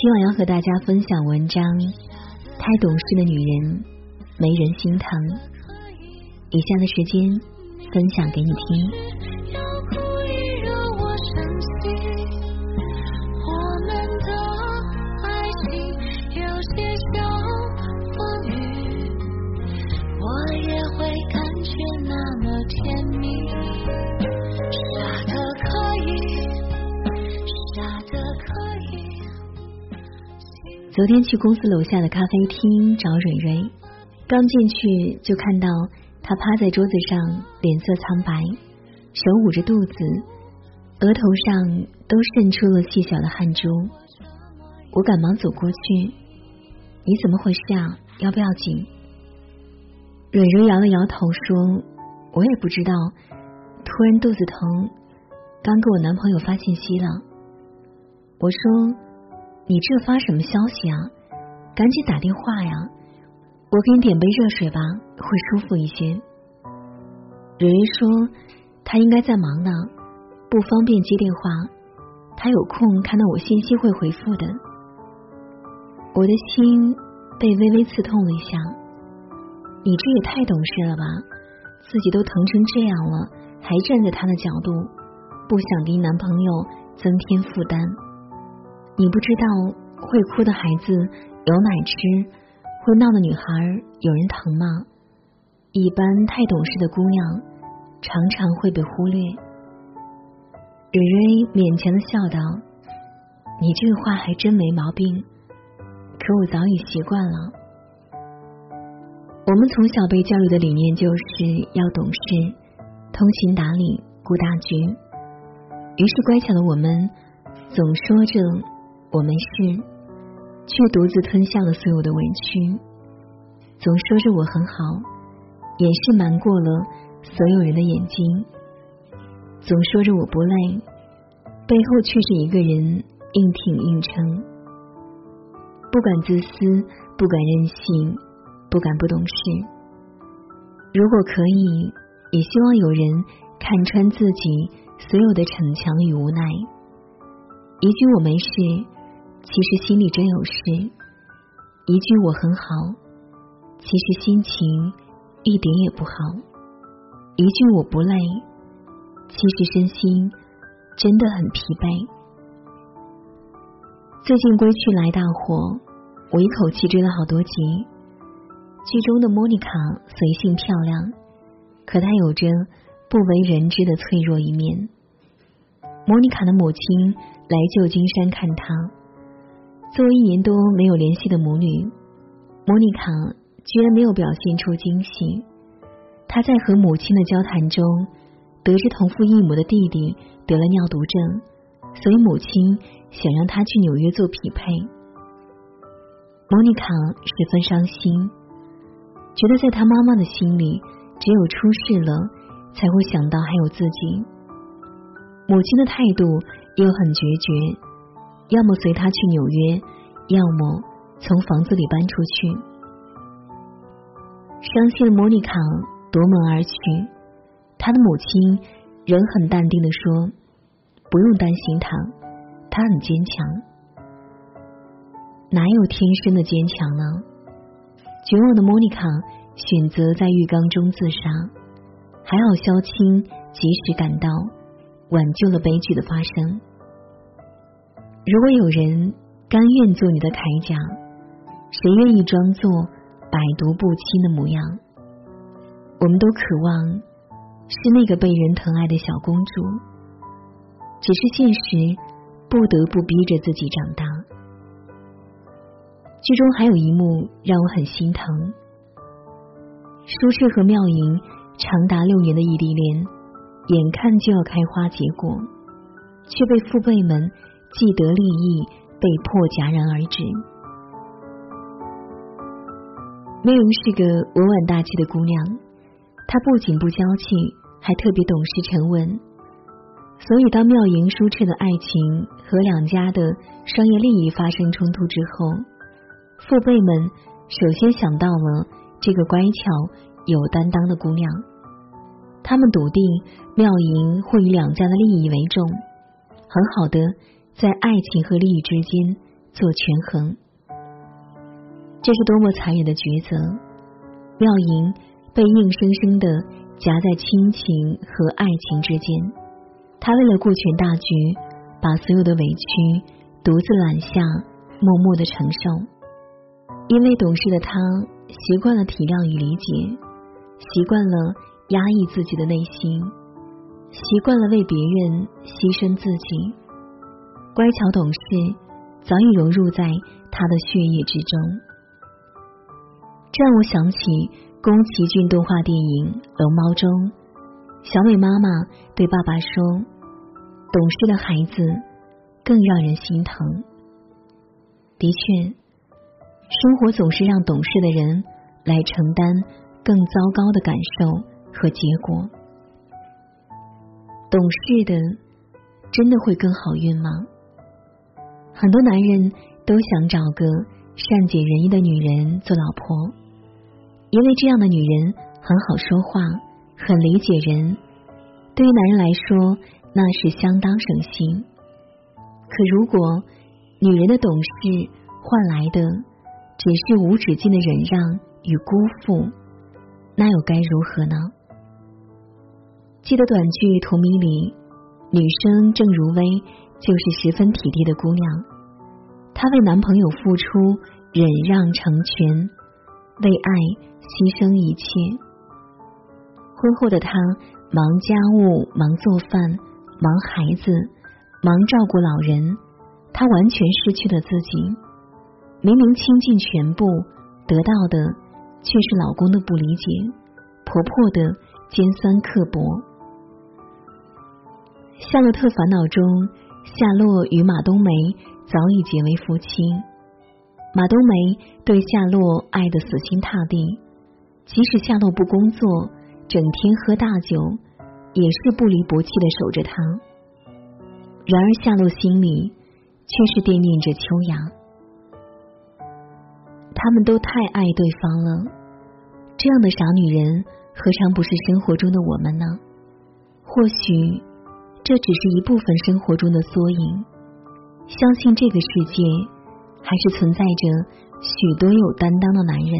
今晚要和大家分享文章，太懂事的女人没人心疼。以下的时间分享给你听。昨天去公司楼下的咖啡厅找蕊蕊，刚进去就看到她趴在桌子上，脸色苍白，手捂着肚子，额头上都渗出了细小的汗珠。我赶忙走过去：“你怎么回事啊？要不要紧？”蕊蕊摇了摇头说：“我也不知道，突然肚子疼，刚给我男朋友发信息了。”我说。你这发什么消息啊？赶紧打电话呀！我给你点杯热水吧，会舒服一些。蕊蕊说她应该在忙呢，不方便接电话。她有空看到我信息会回复的。我的心被微微刺痛了一下。你这也太懂事了吧？自己都疼成这样了，还站在他的角度，不想给男朋友增添负担。你不知道会哭的孩子有奶吃，会闹的女孩有人疼吗？一般太懂事的姑娘常常会被忽略。蕊蕊勉强的笑道：“你这话还真没毛病，可我早已习惯了。我们从小被教育的理念就是要懂事、通情达理、顾大局，于是乖巧的我们总说着。”我没事，却独自吞下了所有的委屈，总说着我很好，掩饰瞒过了所有人的眼睛，总说着我不累，背后却是一个人硬挺硬撑，不敢自私，不敢任性，不敢不懂事。如果可以，也希望有人看穿自己所有的逞强与无奈。一句我没事。其实心里真有事，一句我很好，其实心情一点也不好；一句我不累，其实身心真的很疲惫。最近《归去来》大火，我一口气追了好多集。剧中的莫妮卡随性漂亮，可她有着不为人知的脆弱一面。莫妮卡的母亲来旧金山看她。作为一年多没有联系的母女，莫妮卡居然没有表现出惊喜。她在和母亲的交谈中，得知同父异母的弟弟得了尿毒症，所以母亲想让他去纽约做匹配。莫妮卡十分伤心，觉得在她妈妈的心里，只有出事了才会想到还有自己。母亲的态度又很决绝。要么随他去纽约，要么从房子里搬出去。伤心的莫妮卡夺门而去，她的母亲仍很淡定的说：“不用担心他，他很坚强。哪有天生的坚强呢？”绝望的莫妮卡选择在浴缸中自杀，还好萧青及时赶到，挽救了悲剧的发生。如果有人甘愿做你的铠甲，谁愿意装作百毒不侵的模样？我们都渴望是那个被人疼爱的小公主，只是现实不得不逼着自己长大。剧中还有一幕让我很心疼：舒适和妙莹长达六年的异地恋，眼看就要开花结果，却被父辈们。既得利益被迫戛然而止。媚容是个温婉大气的姑娘，她不仅不娇气，还特别懂事沉稳。所以，当妙莹舒澈的爱情和两家的商业利益发生冲突之后，父辈们首先想到了这个乖巧有担当的姑娘。他们笃定妙莹会以两家的利益为重，很好的在爱情和利益之间做权衡。这是多么残忍的抉择！妙莹被硬生生的夹在亲情和爱情之间。她为了顾全大局，把所有的委屈独自揽下，默默的承受。因为懂事的他习惯了体谅与理解，习惯了压抑自己的内心，习惯了为别人牺牲自己。乖巧懂事早已融入在他的血液之中。这让我想起宫崎骏动画电影《龙猫》中。小美妈妈对爸爸说：“懂事的孩子更让人心疼。”的确，生活总是让懂事的人来承担更糟糕的感受和结果。懂事的真的会更好运吗？很多男人都想找个善解人意的女人做老婆，因为这样的女人很好说话。很理解人，对于男人来说，那是相当省心。可如果女人的懂事换来的只是无止境的忍让与辜负，那又该如何呢？记得短剧《荼蘼》里，女生郑如薇就是十分体贴的姑娘，她为男朋友付出，忍让成全，为爱牺牲一切。婚后的她忙家务、忙做饭、忙孩子、忙照顾老人，她完全失去了自己。明明倾尽全部，得到的却是老公的不理解，婆婆的尖酸刻薄。《夏洛特烦恼》中，夏洛与马冬梅早已结为夫妻。马冬梅对夏洛爱得死心塌地，即使夏洛不工作。整天喝大酒，也是不离不弃的守着他。然而夏洛心里却是惦念着秋雅。他们都太爱对方了，这样的傻女人何尝不是生活中的我们呢？或许这只是一部分生活中的缩影。相信这个世界还是存在着许多有担当的男人，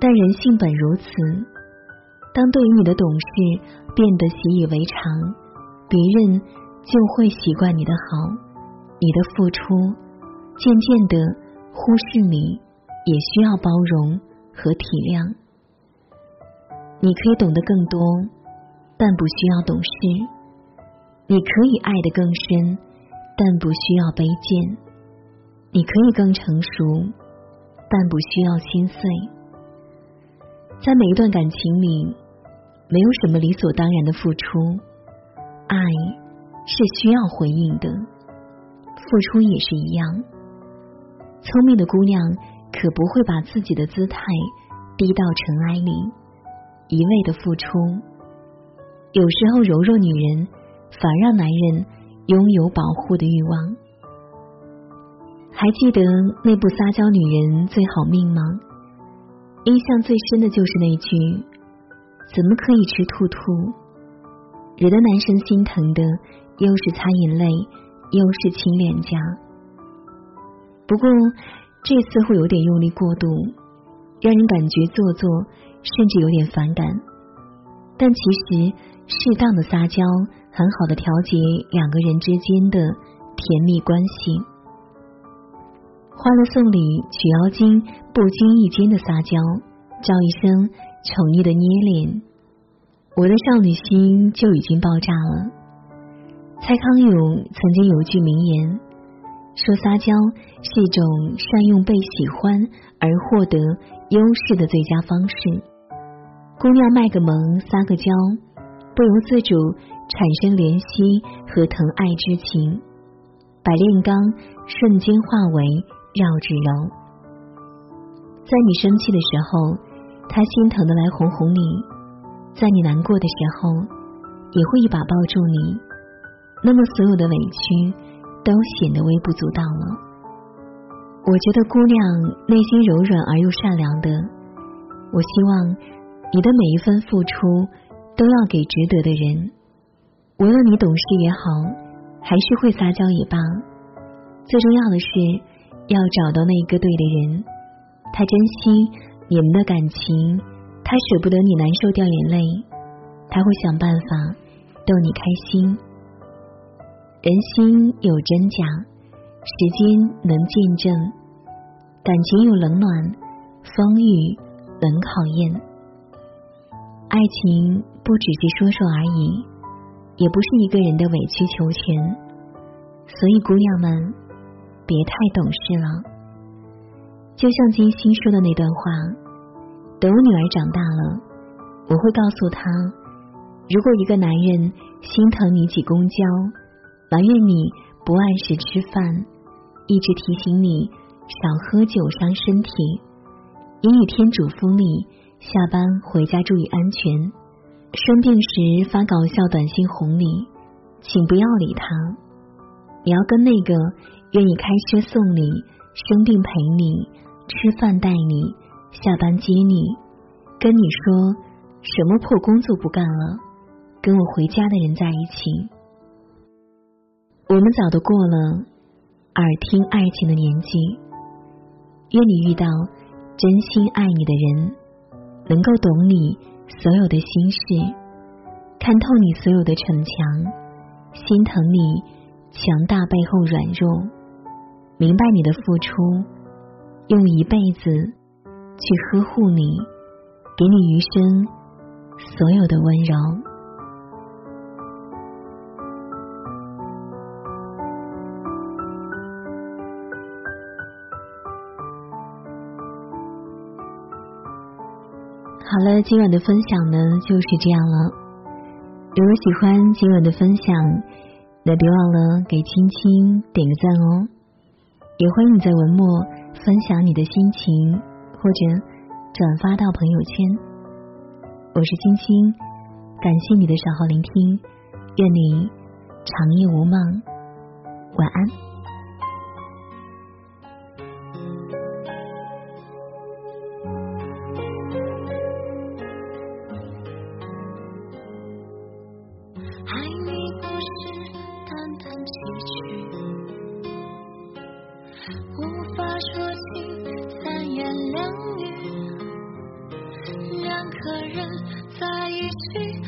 但人性本如此。当对于你的懂事变得习以为常，别人就会习惯你的好，你的付出渐渐的忽视你，也需要包容和体谅。你可以懂得更多，但不需要懂事；你可以爱得更深，但不需要卑贱；你可以更成熟，但不需要心碎。在每一段感情里。没有什么理所当然的付出，爱是需要回应的，付出也是一样。聪明的姑娘可不会把自己的姿态低到尘埃里，一味的付出。有时候柔弱女人反让男人拥有保护的欲望。还记得那部《撒娇女人最好命》吗？印象最深的就是那句。怎么可以吃兔兔？惹得男生心疼的，又是擦眼泪，又是亲脸颊。不过这似乎有点用力过度，让人感觉做作，甚至有点反感。但其实适当的撒娇，很好的调节两个人之间的甜蜜关系。欢乐颂里，曲妖精不经意间的撒娇，叫一声。宠溺的捏脸，我的少女心就已经爆炸了。蔡康永曾经有句名言，说撒娇是一种善用被喜欢而获得优势的最佳方式。姑娘卖个萌撒个娇，不由自主产生怜惜和疼爱之情，百炼钢瞬间化为绕指柔。在你生气的时候，他心疼的来哄哄你；在你难过的时候，也会一把抱住你。那么，所有的委屈都显得微不足道了。我觉得姑娘内心柔软而又善良的，我希望你的每一分付出都要给值得的人。无论你懂事也好，还是会撒娇也罢，最重要的是要找到那一个对的人。他珍惜你们的感情，他舍不得你难受掉眼泪，他会想办法逗你开心。人心有真假，时间能见证；感情有冷暖，风雨能考验。爱情不只是说说而已，也不是一个人的委曲求全。所以，姑娘们，别太懂事了。就像金星说的那段话，等我女儿长大了，我会告诉她，如果一个男人心疼你挤公交，埋怨你不按时吃饭，一直提醒你少喝酒伤身体，阴雨天嘱咐你下班回家注意安全，生病时发搞笑短信哄你，请不要理他。你要跟那个愿意开车送你，生病陪你。吃饭带你，下班接你，跟你说什么破工作不干了，跟我回家的人在一起。我们早都过了耳听爱情的年纪，愿你遇到真心爱你的人，能够懂你所有的心事，看透你所有的逞强，心疼你强大背后软弱，明白你的付出。用一辈子去呵护你，给你余生所有的温柔。好了，今晚的分享呢就是这样了。如果喜欢今晚的分享，那别忘了给青青点个赞哦。也欢迎你在文末。分享你的心情，或者转发到朋友圈。我是青青，感谢你的守候聆听，愿你长夜无梦，晚安。人在一起